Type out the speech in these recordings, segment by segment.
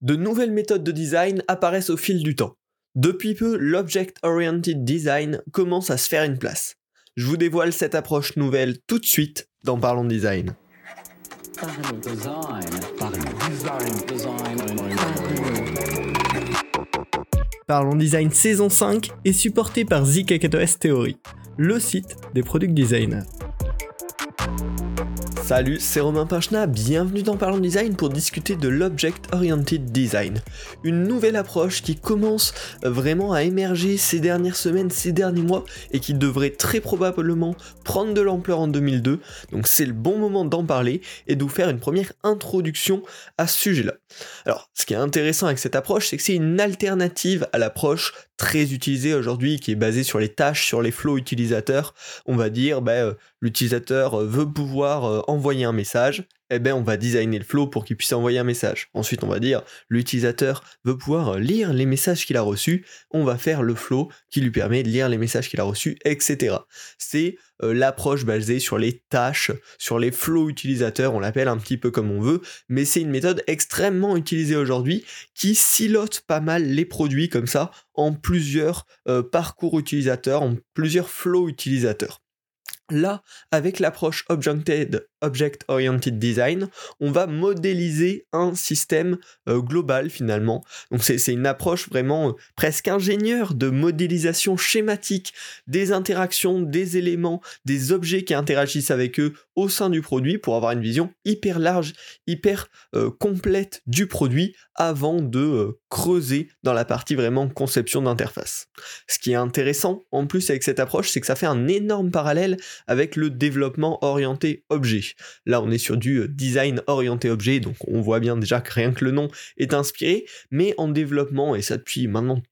De nouvelles méthodes de design apparaissent au fil du temps. Depuis peu, l'Object Oriented Design commence à se faire une place. Je vous dévoile cette approche nouvelle tout de suite dans Parlons Design. Parlons Design saison 5 est supporté par ZKKOS Theory, le site des product designers. Salut, c'est Romain Pinchna, bienvenue dans Parlons Design pour discuter de l'Object Oriented Design. Une nouvelle approche qui commence vraiment à émerger ces dernières semaines, ces derniers mois, et qui devrait très probablement prendre de l'ampleur en 2002. Donc c'est le bon moment d'en parler et de vous faire une première introduction à ce sujet-là. Alors, ce qui est intéressant avec cette approche, c'est que c'est une alternative à l'approche très utilisée aujourd'hui, qui est basée sur les tâches, sur les flows utilisateurs. On va dire, bah, euh, l'utilisateur veut pouvoir euh, envoyer un message, eh ben on va designer le flow pour qu'il puisse envoyer un message. Ensuite, on va dire l'utilisateur veut pouvoir euh, lire les messages qu'il a reçus, on va faire le flow qui lui permet de lire les messages qu'il a reçus, etc. C'est euh, l'approche basée sur les tâches, sur les flows utilisateurs, on l'appelle un petit peu comme on veut, mais c'est une méthode extrêmement utilisée aujourd'hui qui silote pas mal les produits comme ça en plusieurs euh, parcours utilisateurs, en plusieurs flows utilisateurs. Là, avec l'approche Objected, Object Oriented Design, on va modéliser un système euh, global finalement. Donc c'est une approche vraiment euh, presque ingénieure de modélisation schématique des interactions, des éléments, des objets qui interagissent avec eux au sein du produit pour avoir une vision hyper large, hyper euh, complète du produit avant de creuser dans la partie vraiment conception d'interface. Ce qui est intéressant en plus avec cette approche, c'est que ça fait un énorme parallèle avec le développement orienté objet. Là, on est sur du euh, design orienté objet, donc on voit bien déjà que rien que le nom est inspiré, mais en développement, et ça depuis maintenant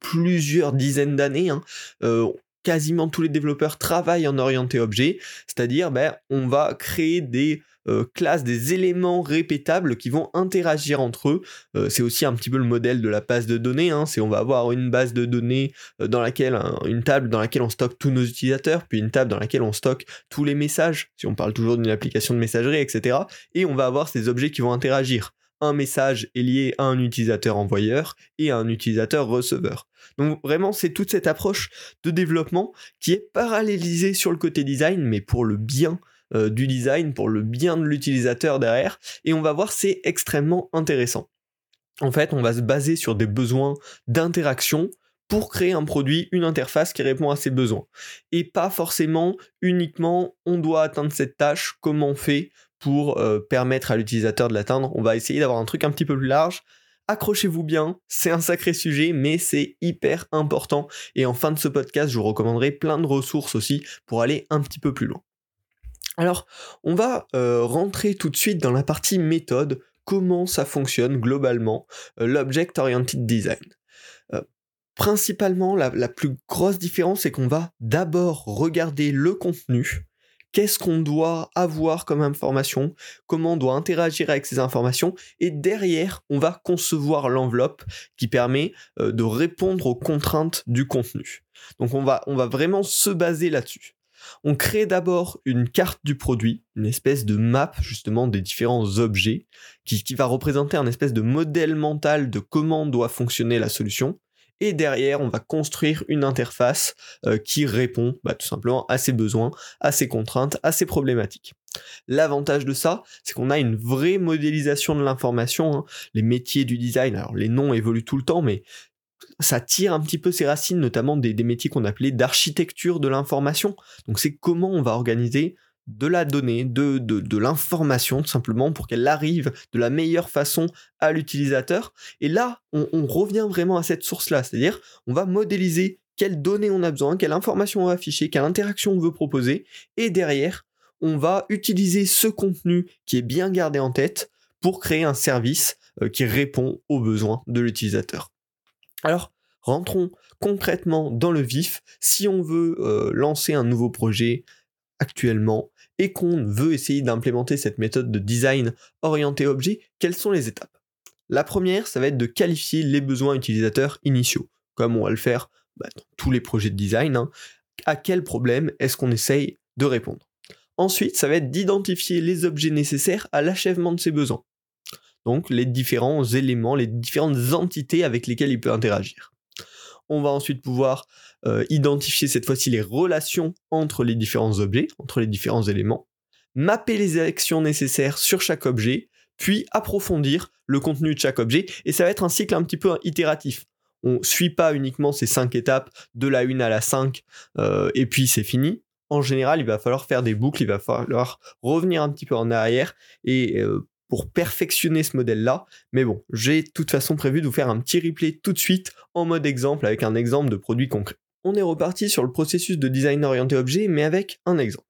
plusieurs dizaines d'années, hein, euh, quasiment tous les développeurs travaillent en orienté objet, c'est-à-dire ben, on va créer des euh, classes, des éléments répétables qui vont interagir entre eux. Euh, c'est aussi un petit peu le modèle de la base de données. Hein. C'est on va avoir une base de données euh, dans laquelle une table dans laquelle on stocke tous nos utilisateurs, puis une table dans laquelle on stocke tous les messages. Si on parle toujours d'une application de messagerie, etc. Et on va avoir ces objets qui vont interagir un message est lié à un utilisateur envoyeur et à un utilisateur receveur. Donc vraiment, c'est toute cette approche de développement qui est parallélisée sur le côté design, mais pour le bien euh, du design, pour le bien de l'utilisateur derrière. Et on va voir, c'est extrêmement intéressant. En fait, on va se baser sur des besoins d'interaction pour créer un produit, une interface qui répond à ces besoins. Et pas forcément uniquement on doit atteindre cette tâche, comment on fait pour euh, permettre à l'utilisateur de l'atteindre. On va essayer d'avoir un truc un petit peu plus large. Accrochez-vous bien, c'est un sacré sujet, mais c'est hyper important. Et en fin de ce podcast, je vous recommanderai plein de ressources aussi pour aller un petit peu plus loin. Alors, on va euh, rentrer tout de suite dans la partie méthode, comment ça fonctionne globalement, euh, l'Object Oriented Design? principalement, la, la plus grosse différence, c'est qu'on va d'abord regarder le contenu, qu'est-ce qu'on doit avoir comme information, comment on doit interagir avec ces informations, et derrière, on va concevoir l'enveloppe qui permet euh, de répondre aux contraintes du contenu. Donc on va, vraiment se baser là-dessus. On crée d'abord une carte du produit, une espèce de map justement des différents objets, qui, qui va représenter un espèce de modèle mental de comment doit fonctionner la solution et derrière on va construire une interface euh, qui répond bah, tout simplement à ses besoins, à ses contraintes, à ses problématiques. L'avantage de ça, c'est qu'on a une vraie modélisation de l'information. Hein. Les métiers du design, alors les noms évoluent tout le temps, mais ça tire un petit peu ses racines, notamment des, des métiers qu'on appelait d'architecture de l'information. Donc c'est comment on va organiser de la donnée, de, l'information tout simplement pour qu'elle arrive de la meilleure façon à l'utilisateur. Et là, on, revient vraiment à cette source-là, c'est-à-dire on va modéliser quelles données on a besoin, quelle information on va afficher, quelle interaction on veut proposer, et derrière, on va utiliser ce contenu qui est bien gardé en tête pour créer un service euh, qui répond aux besoins de l'utilisateur. Alors, rentrons concrètement dans le vif. Si on veut euh, lancer un nouveau projet actuellement, et qu'on veut essayer d'implémenter cette méthode de design orienté objet, quelles sont les étapes? La première, ça va être de qualifier les besoins utilisateurs initiaux, comme on va le faire bah, dans tous les projets de design. Hein. À quel problème est-ce qu'on essaye de répondre? Ensuite, ça va être d'identifier les objets nécessaires à l'achèvement de ces besoins. donc les différents éléments, les différentes entités avec lesquelles il peut interagir. On va ensuite pouvoir euh, identifier cette fois-ci les relations entre les différents objets, entre les différents éléments, mapper les actions nécessaires sur chaque objet, puis approfondir le contenu de chaque objet, et ça va être un cycle un petit peu itératif. On ne suit pas uniquement ces cinq étapes, de la 1 à la 5, euh, et puis c'est fini. En général, il va falloir faire des boucles, il va falloir revenir un petit peu en arrière, et euh, pour perfectionner ce modèle-là. Mais bon, j'ai de toute façon prévu de vous faire un petit replay tout de suite en mode exemple avec un exemple de produit concret. On est reparti sur le processus de design orienté objet, mais avec un exemple.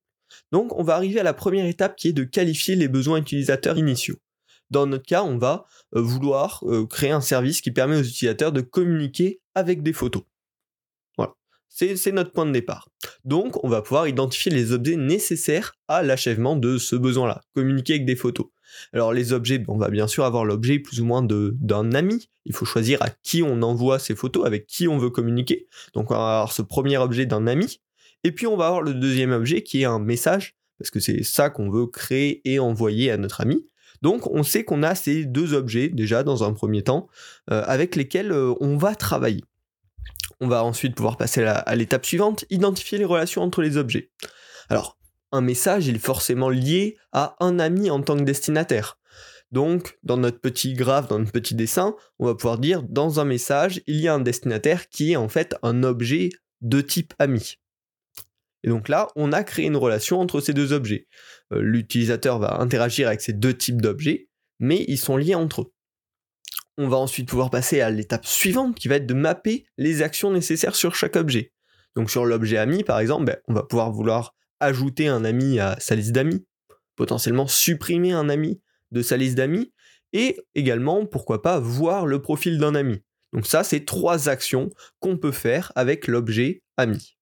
Donc on va arriver à la première étape qui est de qualifier les besoins utilisateurs initiaux. Dans notre cas, on va euh, vouloir euh, créer un service qui permet aux utilisateurs de communiquer avec des photos. C'est notre point de départ. Donc on va pouvoir identifier les objets nécessaires à l'achèvement de ce besoin-là, communiquer avec des photos. Alors les objets, on va bien sûr avoir l'objet plus ou moins d'un ami. Il faut choisir à qui on envoie ces photos, avec qui on veut communiquer. Donc on va avoir ce premier objet d'un ami. Et puis on va avoir le deuxième objet qui est un message, parce que c'est ça qu'on veut créer et envoyer à notre ami. Donc on sait qu'on a ces deux objets déjà dans un premier temps, euh, avec lesquels euh, on va travailler. On va ensuite pouvoir passer à l'étape suivante, identifier les relations entre les objets. Alors, un message, est forcément lié à un ami en tant que destinataire. Donc, dans notre petit graphe, dans notre petit dessin, on va pouvoir dire dans un message, il y a un destinataire qui est en fait un objet de type ami. Et donc là, on a créé une relation entre ces deux objets. Euh, l'utilisateur va interagir avec ces deux types d'objets, mais ils sont liés entre eux. On va ensuite pouvoir passer à l'étape suivante qui va être de mapper les actions nécessaires sur chaque objet. Donc sur l'objet ami, par exemple, ben, on va pouvoir vouloir ajouter un ami à sa liste d'amis, potentiellement supprimer un ami de sa liste d'amis, et également, pourquoi pas, voir le profil d'un ami. Donc ça, c'est trois actions qu'on peut faire avec l'objet ami.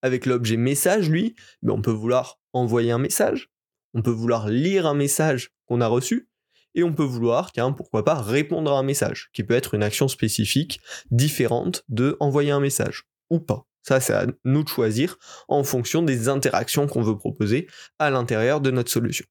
Avec l'objet message, lui, ben, on peut vouloir envoyer un message, on peut vouloir lire un message qu'on a reçu, et on peut vouloir, tiens, pourquoi pas, répondre à un message, qui peut être une action spécifique différente de envoyer un message, ou pas. Ça, c'est à nous de choisir en fonction des interactions qu'on veut proposer à l'intérieur de notre solution.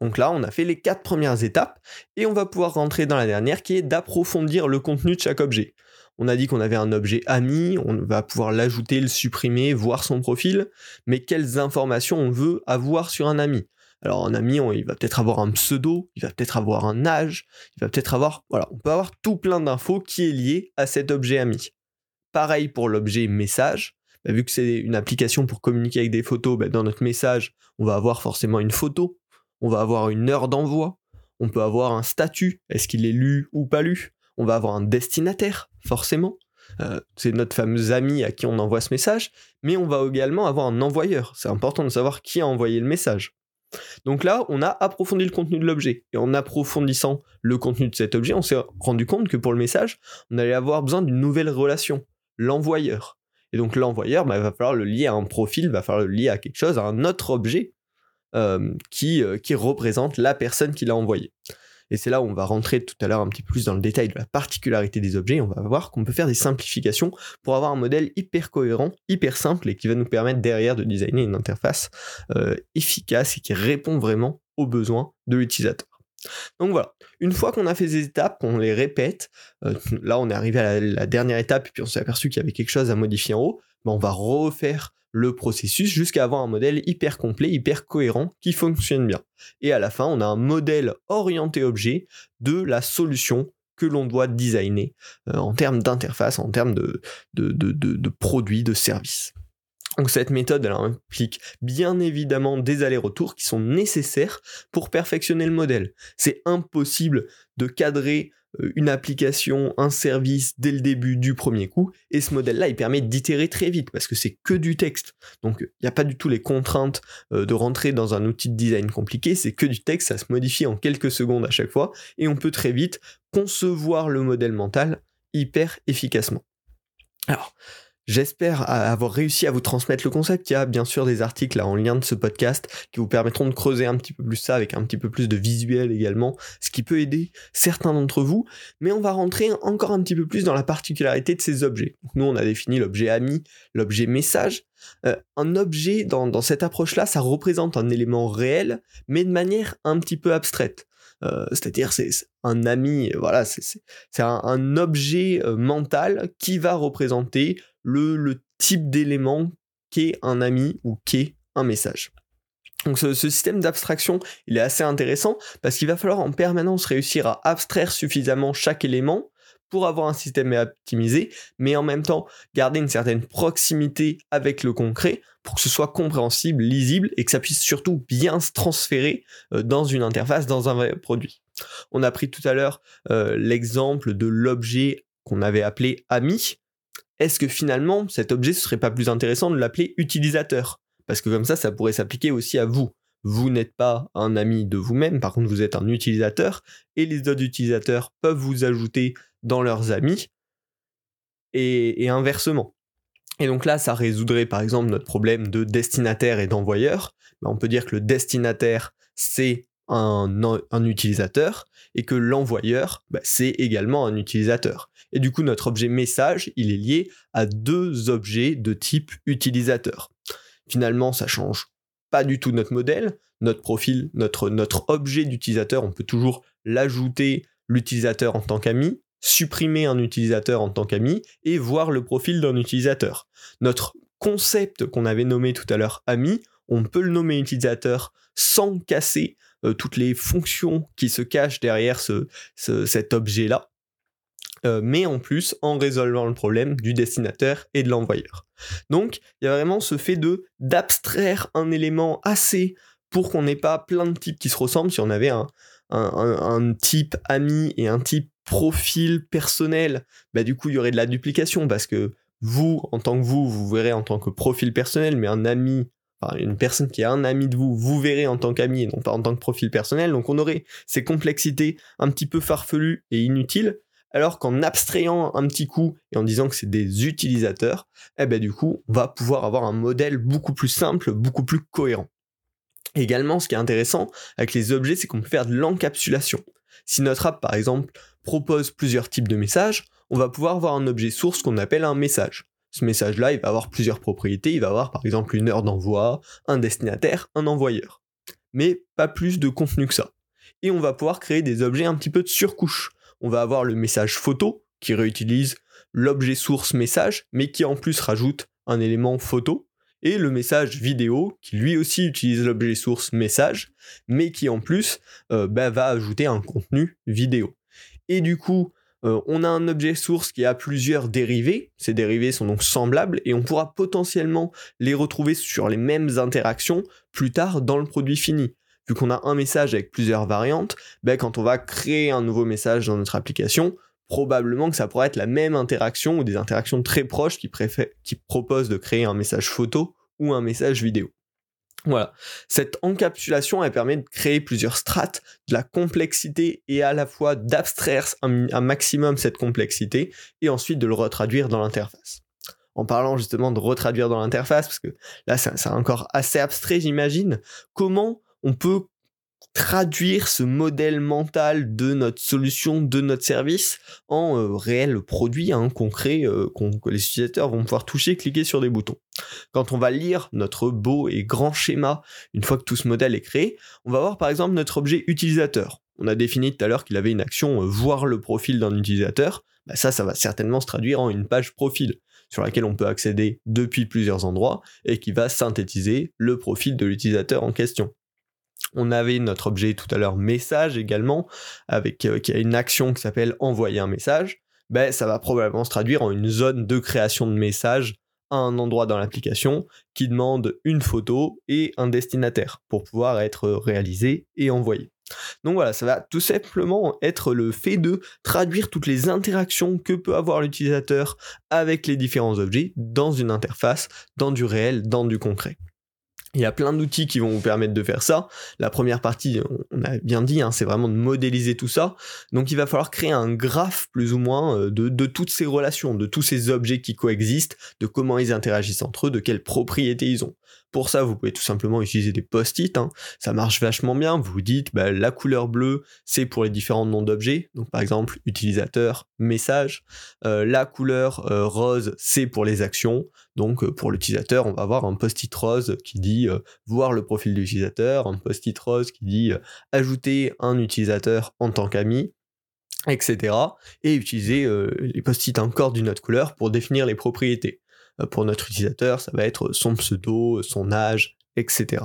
Donc là, on a fait les quatre premières étapes et on va pouvoir rentrer dans la dernière qui est d'approfondir le contenu de chaque objet. On a dit qu'on avait un objet ami, on va pouvoir l'ajouter, le supprimer, voir son profil, mais quelles informations on veut avoir sur un ami alors un ami, il va peut-être avoir un pseudo, il va peut-être avoir un âge, il va peut-être avoir, voilà, on peut avoir tout plein d'infos qui est lié à cet objet ami. Pareil pour l'objet message. Bah, vu que c'est une application pour communiquer avec des photos, bah, dans notre message, on va avoir forcément une photo, on va avoir une heure d'envoi, on peut avoir un statut, est-ce qu'il est lu ou pas lu, on va avoir un destinataire, forcément. Euh, c'est notre fameux ami à qui on envoie ce message, mais on va également avoir un envoyeur. C'est important de savoir qui a envoyé le message. Donc là, on a approfondi le contenu de l'objet. Et en approfondissant le contenu de cet objet, on s'est rendu compte que pour le message, on allait avoir besoin d'une nouvelle relation l'envoyeur. Et donc l'envoyeur, bah, il va falloir le lier à un profil, il va falloir le lier à quelque chose, à un autre objet euh, qui, euh, qui représente la personne qui l'a envoyé. Et c'est là où on va rentrer tout à l'heure un petit peu plus dans le détail de la particularité des objets. On va voir qu'on peut faire des simplifications pour avoir un modèle hyper cohérent, hyper simple et qui va nous permettre derrière de designer une interface euh, efficace et qui répond vraiment aux besoins de l'utilisateur. Donc voilà, une fois qu'on a fait ces étapes, qu'on les répète, euh, là on est arrivé à la, dernière étape et puis on s'est aperçu qu'il y avait quelque chose à modifier en haut, ben on va refaire le processus jusqu'à avoir un modèle hyper complet, hyper cohérent qui fonctionne bien. Et à la fin, on a un modèle orienté objet de la solution que l'on doit designer euh, en termes d'interface, en termes de, de, de, de produits, de services. Donc cette méthode elle implique bien évidemment des allers-retours qui sont nécessaires pour perfectionner le modèle. C'est impossible de cadrer une application, un service dès le début du premier coup, et ce modèle-là, il permet d'itérer très vite, parce que c'est que du texte. Donc il n'y a pas du tout les contraintes euh, de rentrer dans un outil de design compliqué, c'est que du texte, ça se modifie en quelques secondes à chaque fois, et on peut très vite concevoir le modèle mental hyper efficacement. Alors, J'espère avoir réussi à vous transmettre le concept. Il y a bien sûr des articles en lien de ce podcast qui vous permettront de creuser un petit peu plus ça avec un petit peu plus de visuel également, ce qui peut aider certains d'entre vous. Mais on va rentrer encore un petit peu plus dans la particularité de ces objets. nous, on a défini l'objet ami, l'objet message. Euh, un objet dans, dans cette approche-là, ça représente un élément réel, mais de manière un petit peu abstraite. Euh, c'est-à-dire c'est un ami, voilà, c'est un, objet euh, mental qui va représenter le, type d'élément qu'est un ami ou qu'est un message. Donc ce, système d'abstraction, il est assez intéressant parce qu'il va falloir en permanence réussir à abstraire suffisamment chaque élément pour avoir un système optimisé, mais en même temps garder une certaine proximité avec le concret pour que ce soit compréhensible, lisible et que ça puisse surtout bien se transférer euh, dans une interface, dans un vrai produit. On a pris tout à l'heure euh, l'exemple de l'objet qu'on avait appelé ami. Est-ce que finalement cet objet ce serait pas plus intéressant de l'appeler utilisateur? Parce que comme ça, ça pourrait s'appliquer aussi à vous. Vous n'êtes pas un ami de vous-même, par contre vous êtes un utilisateur, et les autres utilisateurs peuvent vous ajouter dans leurs amis, et, inversement. Et donc là, ça résoudrait par exemple notre problème de destinataire et d'envoyeur. Ben, on peut dire que le destinataire, c'est un, utilisateur, et que l'envoyeur, ben, c'est également un utilisateur. Et du coup, notre objet message, il est lié à deux objets de type utilisateur. Finalement, ça change pas du tout notre modèle, notre profil, notre, notre objet d'utilisateur, on peut toujours l'ajouter l'utilisateur en tant qu'ami, supprimer un utilisateur en tant qu'ami et voir le profil d'un utilisateur. Notre concept qu'on avait nommé tout à l'heure ami, on peut le nommer utilisateur sans casser euh, toutes les fonctions qui se cachent derrière ce, cet objet-là. Euh, mais en plus en résolvant le problème du destinateur et de l'envoyeur. Donc il y a vraiment ce fait d'abstraire un élément assez pour qu'on n'ait pas plein de types qui se ressemblent. Si on avait un, type ami et un type profil personnel, bah du coup il y aurait de la duplication parce que vous, en tant que vous, vous verrez en tant que profil personnel, mais un ami, une personne qui est un ami de vous, vous verrez en tant qu'ami et non pas en tant que profil personnel. Donc on aurait ces complexités un petit peu farfelues et inutiles alors qu'en abstrayant un petit coup et en disant que c'est des utilisateurs, eh ben du coup, on va pouvoir avoir un modèle beaucoup plus simple, beaucoup plus cohérent. Également, ce qui est intéressant avec les objets, c'est qu'on peut faire de l'encapsulation. Si notre app, par exemple, propose plusieurs types de messages, on va pouvoir avoir un objet source qu'on appelle un message. Ce message-là, il va avoir plusieurs propriétés. Il va avoir par exemple une heure d'envoi, un destinataire, un envoyeur. Mais pas plus de contenu que ça. Et on va pouvoir créer des objets un petit peu de surcouche on va avoir le message photo qui réutilise l'objet source message, mais qui en plus rajoute un élément photo, et le message vidéo qui lui aussi utilise l'objet source message, mais qui en plus euh, bah, va ajouter un contenu vidéo. Et du coup, euh, on a un objet source qui a plusieurs dérivés, ces dérivés sont donc semblables, et on pourra potentiellement les retrouver sur les mêmes interactions plus tard dans le produit fini vu qu'on a un message avec plusieurs variantes, ben, quand on va créer un nouveau message dans notre application, probablement que ça pourrait être la même interaction ou des interactions très proches qui, qui proposent de créer un message photo ou un message vidéo. Voilà. Cette encapsulation, elle permet de créer plusieurs strates, de la complexité et à la fois d'abstraire un, maximum cette complexité et ensuite de le retraduire dans l'interface. En parlant justement de retraduire dans l'interface, parce que là c'est encore assez abstrait j'imagine, comment on peut traduire ce modèle mental de notre solution, de notre service en euh, réel produit hein, concret euh, que les utilisateurs vont pouvoir toucher, cliquer sur des boutons. Quand on va lire notre beau et grand schéma, une fois que tout ce modèle est créé, on va voir par exemple notre objet utilisateur. On a défini tout à l'heure qu'il avait une action euh, voir le profil d'un utilisateur. Bah, ça, ça va certainement se traduire en une page profil sur laquelle on peut accéder depuis plusieurs endroits et qui va synthétiser le profil de l'utilisateur en question. On avait notre objet tout à l'heure message également, avec euh, qui a une action qui s'appelle envoyer un message. Ben, ça va probablement se traduire en une zone de création de message à un endroit dans l'application qui demande une photo et un destinataire pour pouvoir être réalisé et envoyé. Donc voilà, ça va tout simplement être le fait de traduire toutes les interactions que peut avoir l'utilisateur avec les différents objets dans une interface, dans du réel, dans du concret. Il y a plein d'outils qui vont vous permettre de faire ça. La première partie, on a bien dit, hein, c'est vraiment de modéliser tout ça. Donc il va falloir créer un graphe plus ou moins euh, de, toutes ces relations, de tous ces objets qui coexistent, de comment ils interagissent entre eux, de quelles propriétés ils ont. Pour ça, vous pouvez tout simplement utiliser des post-it. Hein. Ça marche vachement bien. Vous dites, bah, la couleur bleue, c'est pour les différents noms d'objets. Donc, par exemple, utilisateur, message. Euh, la couleur euh, rose, c'est pour les actions. Donc, euh, pour l'utilisateur, on va avoir un post-it rose qui dit voir le profil de l'utilisateur, un post-it rose qui dit ajouter un utilisateur en tant qu'ami etc. Et utiliser les post-it encore d'une autre couleur pour définir les propriétés. Euh, pour notre utilisateur, ça va être son pseudo, son âge, etc.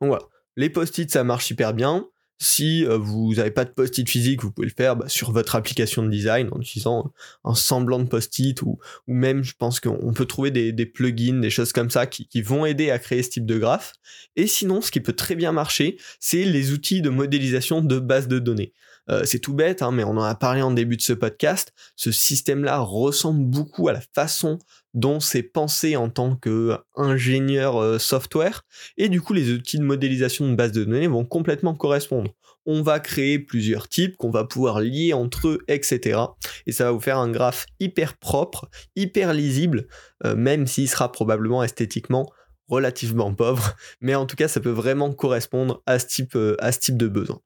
Donc voilà, les post-it ça marche hyper bien. Si euh, vous n'avez pas de post-it physique, vous pouvez le faire bah, sur votre application de design en utilisant un semblant de post-it ou, même je pense qu'on peut trouver des, plugins, des choses comme ça qui, qui, vont aider à créer ce type de graphe. Et sinon, ce qui peut très bien marcher, c'est les outils de modélisation de base de données. Euh, c'est tout bête, hein, mais on en a parlé en début de ce podcast. Ce système-là ressemble beaucoup à la façon dont c'est pensé en tant qu'ingénieur euh, software. Et du coup, les outils de modélisation de base de données vont complètement correspondre. On va créer plusieurs types qu'on va pouvoir lier entre eux, etc. Et ça va vous faire un graphe hyper propre, hyper lisible, euh, même s'il sera probablement esthétiquement relativement pauvre. Mais en tout cas, ça peut vraiment correspondre à ce type, à ce type de besoin.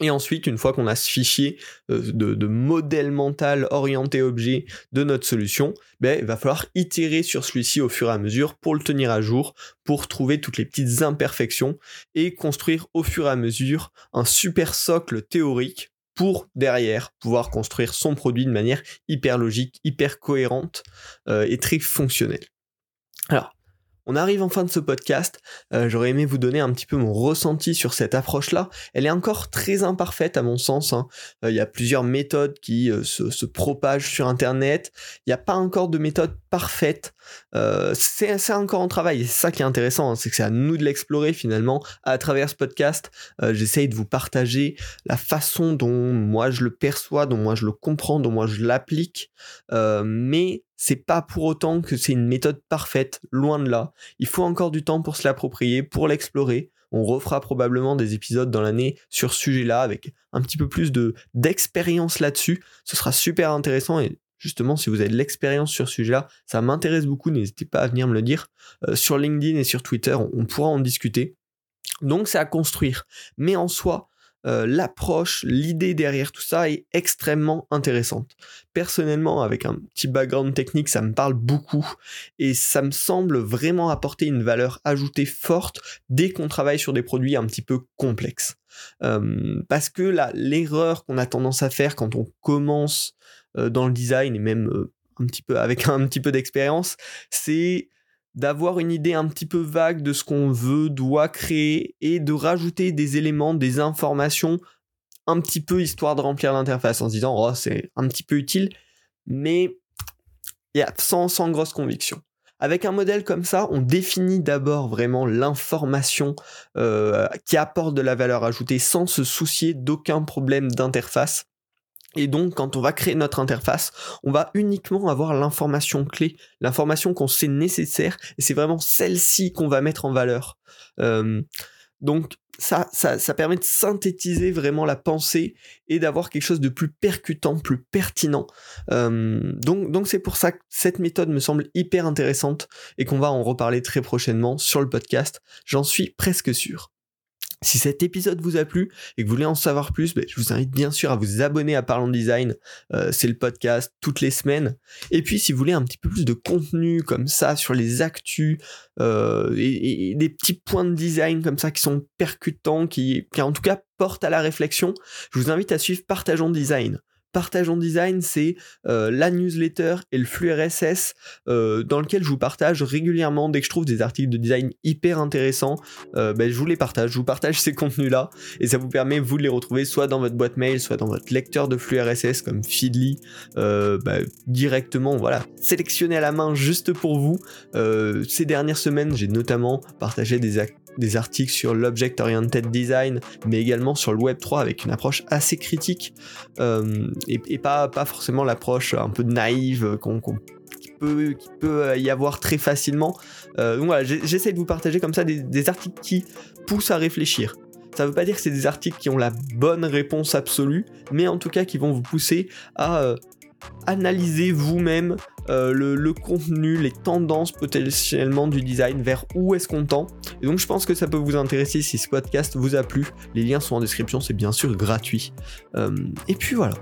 Et ensuite, une fois qu'on a ce fichier euh, de, modèle mental orienté objet de notre solution, ben, il va falloir itérer sur celui-ci au fur et à mesure pour le tenir à jour, pour trouver toutes les petites imperfections et construire au fur et à mesure un super socle théorique pour derrière pouvoir construire son produit de manière hyper logique, hyper cohérente euh, et très fonctionnelle. Alors, on arrive en fin de ce podcast. Euh, j'aurais aimé vous donner un petit peu mon ressenti sur cette approche-là. Elle est encore très imparfaite à mon sens. Hein. Euh, il y a plusieurs méthodes qui euh, se, propagent sur Internet. Il n'y a pas encore de méthode parfaite. c'est encore en travail. c'est ça qui est intéressant. Hein. c'est que c'est à nous de l'explorer finalement à travers ce podcast. J'essaye de vous partager la façon dont moi je le perçois, dont moi je le comprends, dont moi je l'applique. mais c'est pas pour autant que c'est une méthode parfaite, loin de là. Il faut encore du temps pour se l'approprier, pour l'explorer. On refera probablement des épisodes dans l'année sur ce sujet-là avec un petit peu plus de d'expérience là-dessus. Ce sera super intéressant et justement si vous avez de l'expérience sur ce sujet-là, ça m'intéresse beaucoup. N'hésitez pas à venir me le dire euh, sur LinkedIn et sur Twitter. on pourra en discuter. Donc c'est à construire. Mais en soi, euh, l'approche, l'idée derrière tout ça est extrêmement intéressante. Personnellement, avec un petit background technique, ça me parle beaucoup et ça me semble vraiment apporter une valeur ajoutée forte dès qu'on travaille sur des produits un petit peu complexes. Euh, parce que là, l'erreur qu'on a tendance à faire quand on commence euh, dans le design et même un petit peu avec un petit peu d'expérience, c'est d'avoir une idée un petit peu vague de ce qu'on veut, doit créer et de rajouter des éléments, des informations un petit peu histoire de remplir l'interface en se disant oh c'est un petit peu utile, mais sans grosse conviction. Avec un modèle comme ça, on définit d'abord vraiment l'information euh, qui apporte de la valeur ajoutée sans se soucier d'aucun problème d'interface. Et donc, quand on va créer notre interface, on va uniquement avoir l'information clé, l'information qu'on sait nécessaire, et c'est vraiment celle-ci qu'on va mettre en valeur. Euh, donc, ça, ça, permet de synthétiser vraiment la pensée et d'avoir quelque chose de plus percutant, plus pertinent. Euh, donc, donc c'est pour ça que cette méthode me semble hyper intéressante et qu'on va en reparler très prochainement sur le podcast. J'en suis presque sûr. Si cet épisode vous a plu et que vous voulez en savoir plus, ben, je vous invite bien sûr à vous abonner à Parlons Design. Euh, c'est le podcast toutes les semaines. Et puis si vous voulez un petit peu plus de contenu comme ça sur les actus euh, et, des petits points de design comme ça qui sont percutants, qui, qui en tout cas portent à la réflexion, je vous invite à suivre Partageons Design. Partage en design, c'est euh, la newsletter et le flux RSS euh, dans lequel je vous partage régulièrement dès que je trouve des articles de design hyper intéressants. Euh, ben, je vous les partage, je vous partage ces contenus-là et ça vous permet de les retrouver soit dans votre boîte mail, soit dans votre lecteur de flux RSS comme Feedly, ben, directement, voilà, sélectionné à la main juste pour vous. ces dernières semaines, j'ai notamment partagé des, des articles sur l'Object Oriented Design, mais également sur le Web 3 avec une approche assez critique euh, et, pas, forcément l'approche un peu naïve qu'on peut, qui peut y avoir très facilement. Euh, donc voilà, j'essaie de vous partager comme ça des, articles qui poussent à réfléchir. Ça ne veut pas dire que c'est des articles qui ont la bonne réponse absolue, mais en tout cas qui vont vous pousser à euh, analyser vous-même euh, le, contenu, les tendances potentiellement du design, vers où est-ce qu'on tend. Et donc je pense que ça peut vous intéresser si ce vous a plu. Les liens sont en description, c'est bien sûr gratuit. Euh, et puis voilà.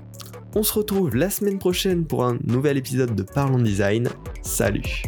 On se retrouve la semaine prochaine pour un nouvel épisode de Parlons Design. Salut